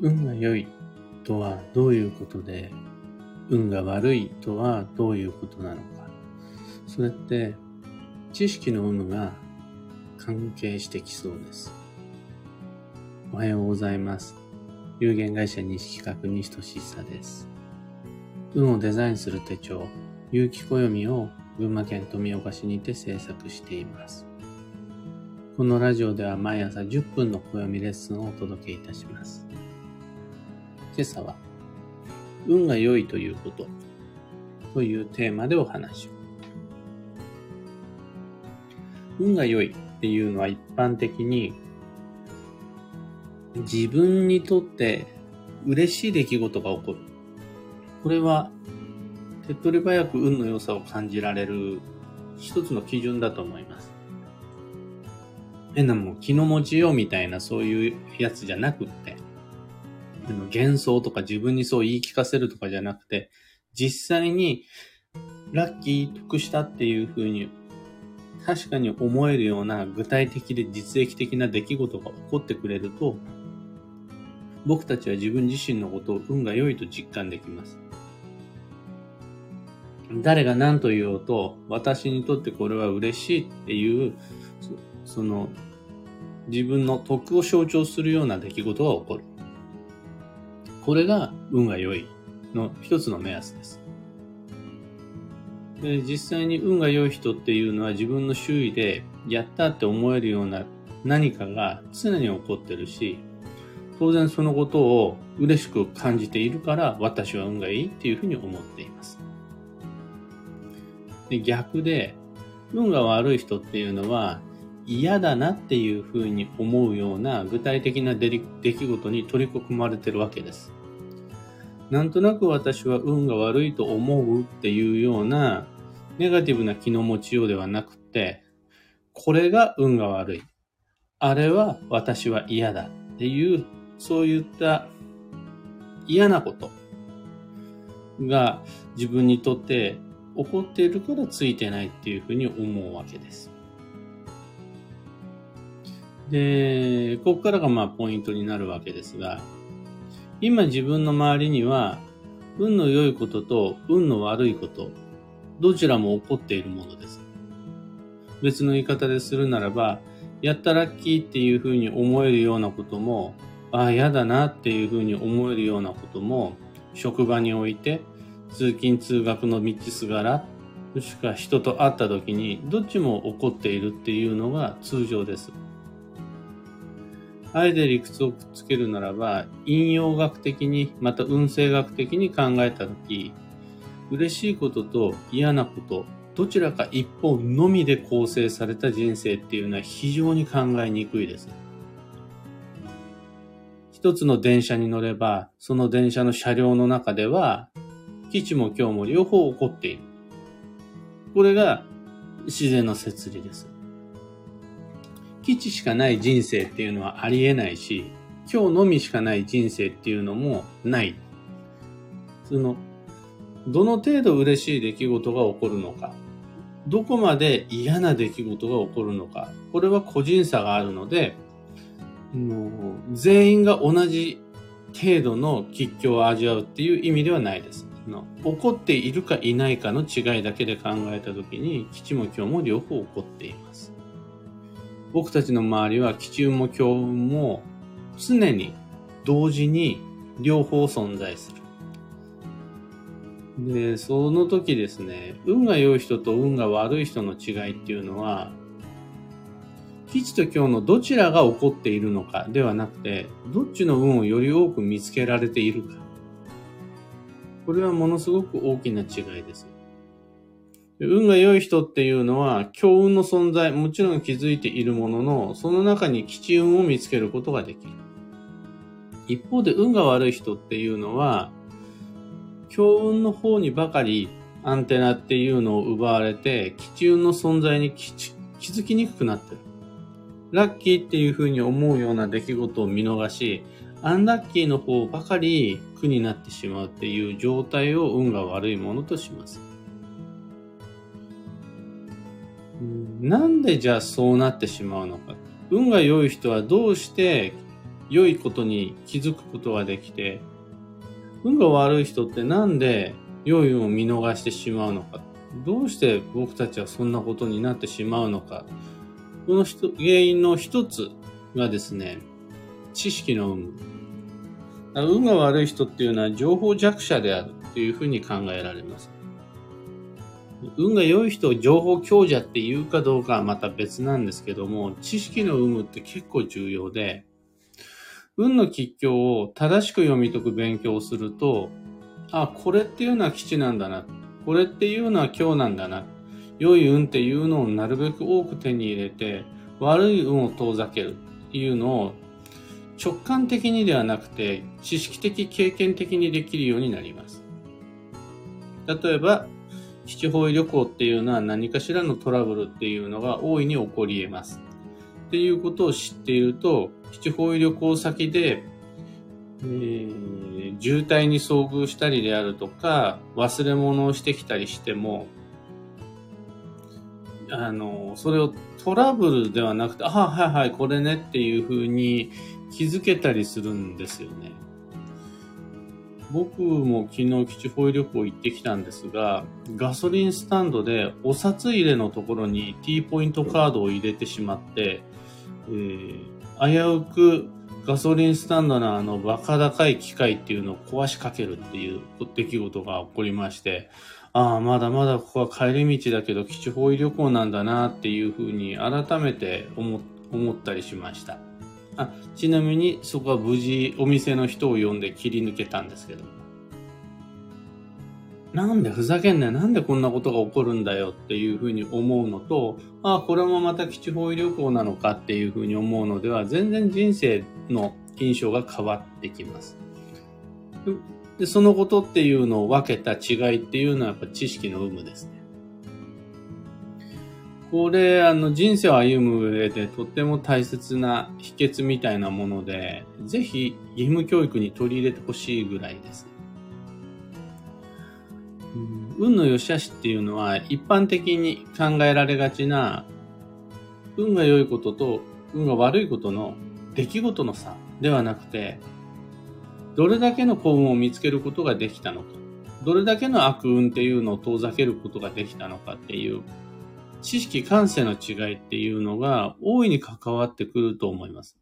運が良いとはどういうことで、運が悪いとはどういうことなのか。それって知識の有無が関係してきそうです。おはようございます。有限会社西企画西俊久です。運をデザインする手帳、有機暦を群馬県富岡市にて制作しています。このラジオでは毎朝10分の暦レッスンをお届けいたします。今朝は、運が良いということというテーマでお話を。運が良いっていうのは一般的に自分にとって嬉しい出来事が起こる。これは手っ取り早く運の良さを感じられる一つの基準だと思います。変なもん気の持ちようみたいなそういうやつじゃなくって、幻想とか自分にそう言い聞かせるとかじゃなくて、実際にラッキー得したっていう風に確かに思えるような具体的で実益的な出来事が起こってくれると、僕たちは自分自身のことを運が良いと実感できます。誰が何と言おうと、私にとってこれは嬉しいっていう、その、自分の徳を象徴するような出来事が起こる。これが運が良いの一つの目安です。で実際に運が良い人っていうのは自分の周囲でやったって思えるような何かが常に起こってるし、当然そのことを嬉しく感じているから私は運がいいっていうふうに思っています。で逆で、運が悪い人っていうのは嫌だなっていうふうに思うような具体的な出来事に取り組まれてるわけです。なんとなく私は運が悪いと思うっていうようなネガティブな気の持ちようではなくて、これが運が悪い。あれは私は嫌だっていうそういった嫌なことが自分にとって起こっているからついてないっていうふうに思うわけです。で、ここからがまあポイントになるわけですが、今自分の周りには運の良いことと運の悪いこと、どちらも起こっているものです。別の言い方でするならば、やったラッキーっていうふうに思えるようなこともああ、嫌だなっていうふうに思えるようなことも、職場において、通勤通学の道すがら、もしくは人と会った時に、どっちも起こっているっていうのが通常です。あえて理屈をくっつけるならば、引用学的に、また運勢学的に考えた時、嬉しいことと嫌なこと、どちらか一方のみで構成された人生っていうのは非常に考えにくいです。一つの電車に乗れば、その電車の車両の中では、基地も今日も両方起こっている。これが自然の摂理です。基地しかない人生っていうのはありえないし、今日のみしかない人生っていうのもない。その、どの程度嬉しい出来事が起こるのか、どこまで嫌な出来事が起こるのか、これは個人差があるので、もう全員が同じ程度の吉祥を味わうっていう意味ではないです。の起こっているかいないかの違いだけで考えたときに、基地も今日も両方起こっています。僕たちの周りは基地も今日も常に同時に両方存在する。で、その時ですね、運が良い人と運が悪い人の違いっていうのは、吉と今日のどちらが起こっているのかではなくて、どっちの運をより多く見つけられているか。これはものすごく大きな違いです。運が良い人っていうのは、強運の存在、もちろん気づいているものの、その中に吉運を見つけることができる。一方で運が悪い人っていうのは、強運の方にばかりアンテナっていうのを奪われて、吉運の存在に気づきにくくなってる。ラッキーっていうふうに思うような出来事を見逃し、アンラッキーの方ばかり苦になってしまうっていう状態を運が悪いものとします。なんでじゃあそうなってしまうのか。運が良い人はどうして良いことに気づくことができて、運が悪い人ってなんで良い運を見逃してしまうのか。どうして僕たちはそんなことになってしまうのか。この原因の一つがですね、知識の有無。運が悪い人っていうのは情報弱者であるというふうに考えられます。運が良い人を情報強者って言うかどうかはまた別なんですけども、知識の有無って結構重要で、運の吉凶を正しく読み解く勉強をすると、あ、これっていうのは基地なんだな。これっていうのは今日なんだな。良い運っていうのをなるべく多く手に入れて、悪い運を遠ざけるっていうのを直感的にではなくて、知識的、経験的にできるようになります。例えば、基地方位旅行っていうのは何かしらのトラブルっていうのが大いに起こり得ます。っていうことを知っていると、基地方位旅行先で、えー、渋滞に遭遇したりであるとか、忘れ物をしてきたりしても、あの、それをトラブルではなくて、ああ、はいはい、これねっていうふうに気づけたりするんですよね。僕も昨日基地方位旅行行ってきたんですが、ガソリンスタンドでお札入れのところに T ポイントカードを入れてしまって、えー、危うくガソリンスタンドのあのバカ高い機械っていうのを壊しかけるっていう出来事が起こりまして、ああ、まだまだここは帰り道だけど基地方位旅行なんだなっていうふうに改めて思ったりしました。あちなみにそこは無事お店の人を呼んで切り抜けたんですけどなんでふざけんなよ。なんでこんなことが起こるんだよっていうふうに思うのとああこれもまた基地方医旅行なのかっていうふうに思うのでは全然人生の印象が変わってきます。でそのことっていうのを分けた違いっていうのはやっぱ知識の有無ですね。これ、あの、人生を歩む上でとっても大切な秘訣みたいなもので、ぜひ義務教育に取り入れてほしいぐらいです。運の良し悪しっていうのは一般的に考えられがちな運が良いことと運が悪いことの出来事の差ではなくて、どれだけの幸運を見つけることができたのか、どれだけの悪運っていうのを遠ざけることができたのかっていう知識感性の違いっていうのが大いに関わってくると思います。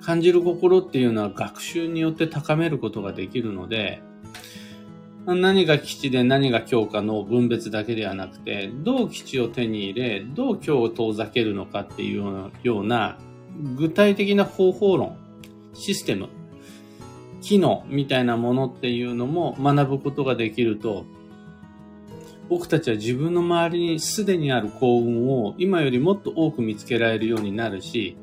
感じる心っていうのは学習によって高めることができるので、何が基地で何が強化の分別だけではなくて、どう基地を手に入れ、どう強を遠ざけるのかっていうような具体的な方法論、システム、機能みたいなものっていうのも学ぶことができると、僕たちは自分の周りにすでにある幸運を今よりもっと多く見つけられるようになるし、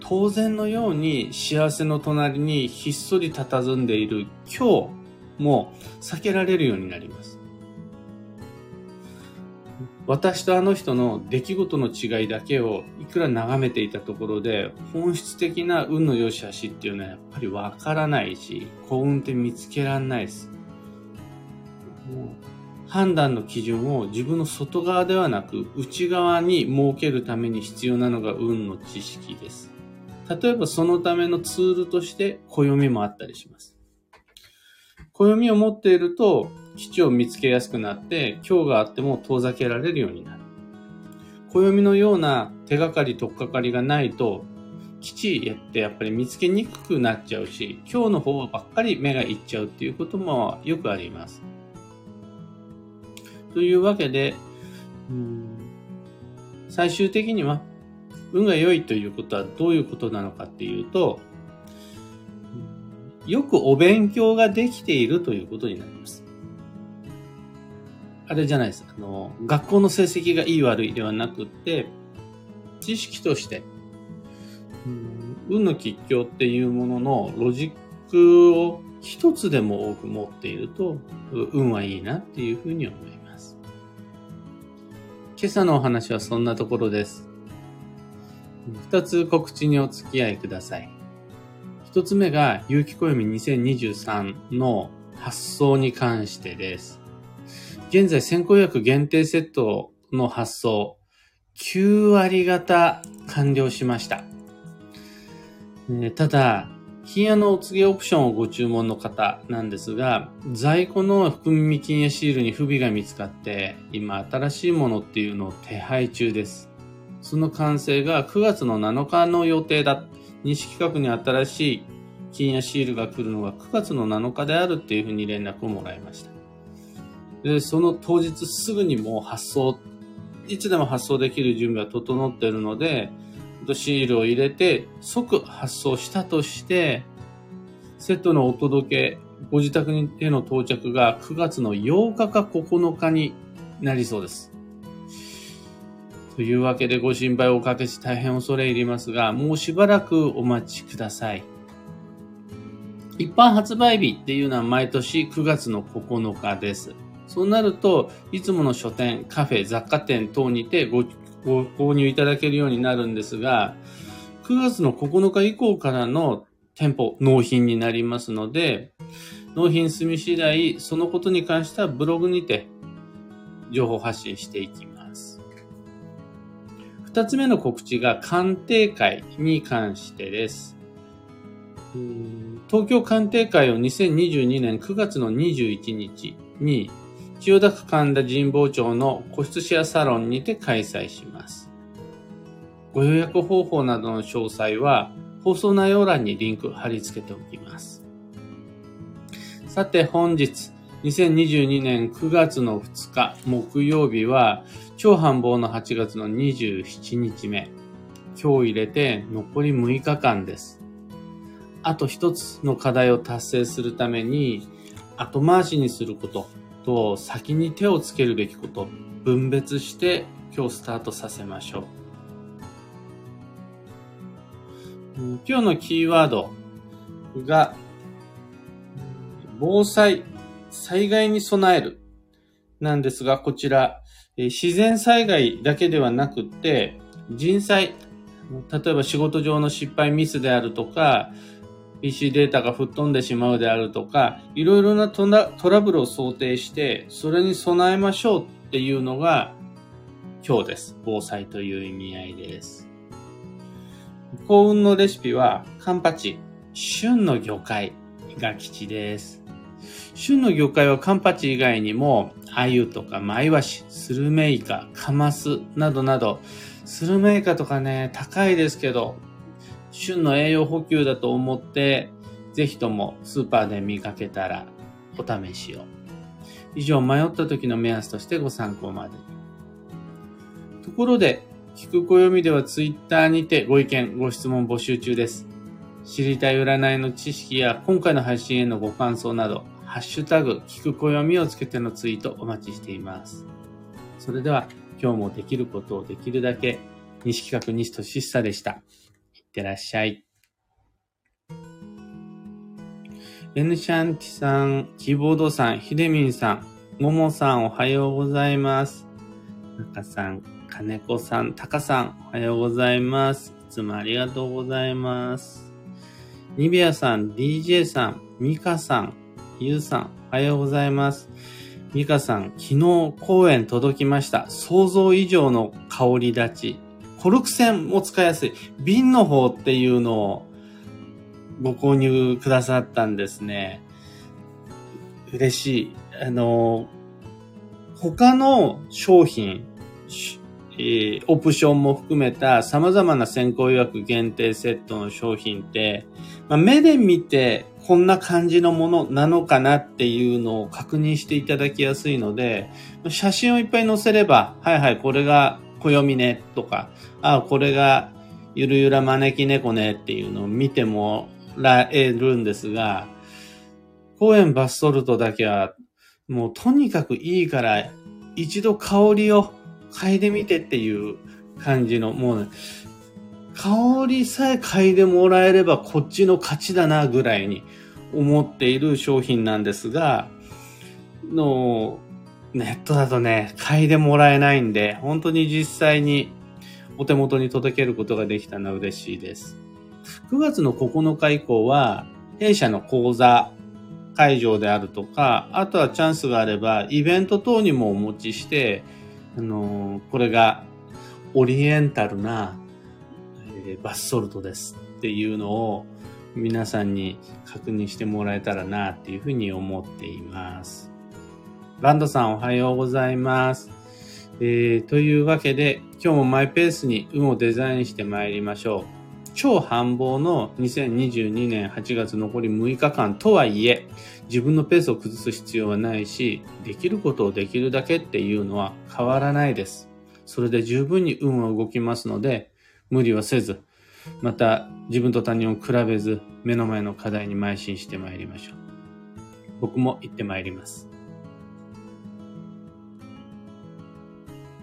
当然のように幸せの隣にひっそり佇んでいる今日も避けられるようになります。私とあの人の出来事の違いだけをいくら眺めていたところで本質的な運の良し悪しっていうのはやっぱりわからないし幸運って見つけられないです。判断の基準を自分の外側ではなく内側に設けるために必要なのが運の知識です。例えばそのためのツールとして暦もあったりします。暦を持っていると基地を見つけやすくなって今日があっても遠ざけられるようになる。暦のような手がかりとっかかりがないと基地やってやっぱり見つけにくくなっちゃうし今日の方ばっかり目がいっちゃうっていうこともよくあります。というわけで、うん最終的には、運が良いということはどういうことなのかっていうと、よくお勉強ができているということになります。あれじゃないです。あの、学校の成績がいい悪いではなくって、知識として、運の吉凶っていうもののロジックを一つでも多く持っていると、運はいいなっていうふうに思います。今朝のお話はそんなところです。二つ告知にお付き合いください。一つ目が、有機暦2023の発送に関してです。現在先行予約限定セットの発送、9割方完了しました。ただ、金屋のお告げオプションをご注文の方なんですが、在庫の含み金屋シールに不備が見つかって、今新しいものっていうのを手配中です。その完成が9月の7日の予定だ。西企画に新しい金やシールが来るのが9月の7日であるっていうふうに連絡をもらいました。で、その当日すぐにもう発送、いつでも発送できる準備は整っているので、シールを入れて即発送したとして、セットのお届け、ご自宅への到着が9月の8日か9日になりそうです。というわけでご心配をおかけし大変恐れ入りますが、もうしばらくお待ちください。一般発売日っていうのは毎年9月の9日です。そうなると、いつもの書店、カフェ、雑貨店等にてごご購入いただけるようになるんですが、9月の9日以降からの店舗納品になりますので、納品済み次第、そのことに関してはブログにて情報発信していきます。二つ目の告知が鑑定会に関してです。東京鑑定会を2022年9月の21日に千代田区神田神保町の個室シェアサロンにて開催します。ご予約方法などの詳細は放送内容欄にリンク貼り付けておきます。さて本日2022年9月の2日木曜日は超繁忙の8月の27日目。今日入れて残り6日間です。あと一つの課題を達成するために後回しにすることと先に手をつけるべきこと分別して今日スタートさせましょう。今日のキーワードが、防災、災害に備えるなんですが、こちら、自然災害だけではなくて、人災、例えば仕事上の失敗ミスであるとか、PC データが吹っ飛んでしまうであるとか、いろいろなトラブルを想定して、それに備えましょうっていうのが今日です。防災という意味合いです。幸運のレシピは、カンパチ、旬の魚介が吉です。旬の魚介はカンパチ以外にも、鮎とかマイワシ、スルメイカ、カマスなどなど、スルメイカとかね、高いですけど、旬の栄養補給だと思って、ぜひともスーパーで見かけたらお試しを。以上、迷った時の目安としてご参考までに。ところで、聞く暦ではツイッターにてご意見、ご質問募集中です。知りたい占いの知識や今回の配信へのご感想など、ハッシュタグ、聞く暦をつけてのツイートお待ちしています。それでは、今日もできることをできるだけ、西企画西俊久でした。ってらっしゃい。エヌシャンティさん、キーボードさん、ヒデミンさん、ももさんおはようございます。中さん、金子さん、タカさん、おはようございます。いつもありがとうございます。ニビアさん、DJ さん、ミカさん、ユウさん、おはようございます。ミカさん、昨日公演届きました。想像以上の香り立ち。コルク線も使いやすい。瓶の方っていうのをご購入くださったんですね。嬉しい。あの、他の商品、えー、オプションも含めた様々な先行予約限定セットの商品って、まあ、目で見てこんな感じのものなのかなっていうのを確認していただきやすいので、写真をいっぱい載せれば、はいはい、これが暦ねとか、ああ、これがゆるゆら招き猫ねっていうのを見てもらえるんですが、公園バスソルトだけはもうとにかくいいから一度香りを嗅いでみてっていう感じの、もう、ね、香りさえ嗅いでもらえればこっちの勝ちだなぐらいに思っている商品なんですが、の、ネットだとね、嗅いでもらえないんで、本当に実際にお手元に届けることができたのは嬉しいです。9月の9日以降は、弊社の講座会場であるとか、あとはチャンスがあれば、イベント等にもお持ちして、あのー、これがオリエンタルな、えー、バスソルトですっていうのを皆さんに確認してもらえたらなっていうふうに思っています。ランドさんおはようございます。えー、というわけで今日もマイペースに運をデザインして参りましょう。超繁忙の2022年8月残り6日間とはいえ、自分のペースを崩す必要はないし、できることをできるだけっていうのは変わらないです。それで十分に運は動きますので、無理はせず、また自分と他人を比べず、目の前の課題に邁進して参りましょう。僕も行って参ります。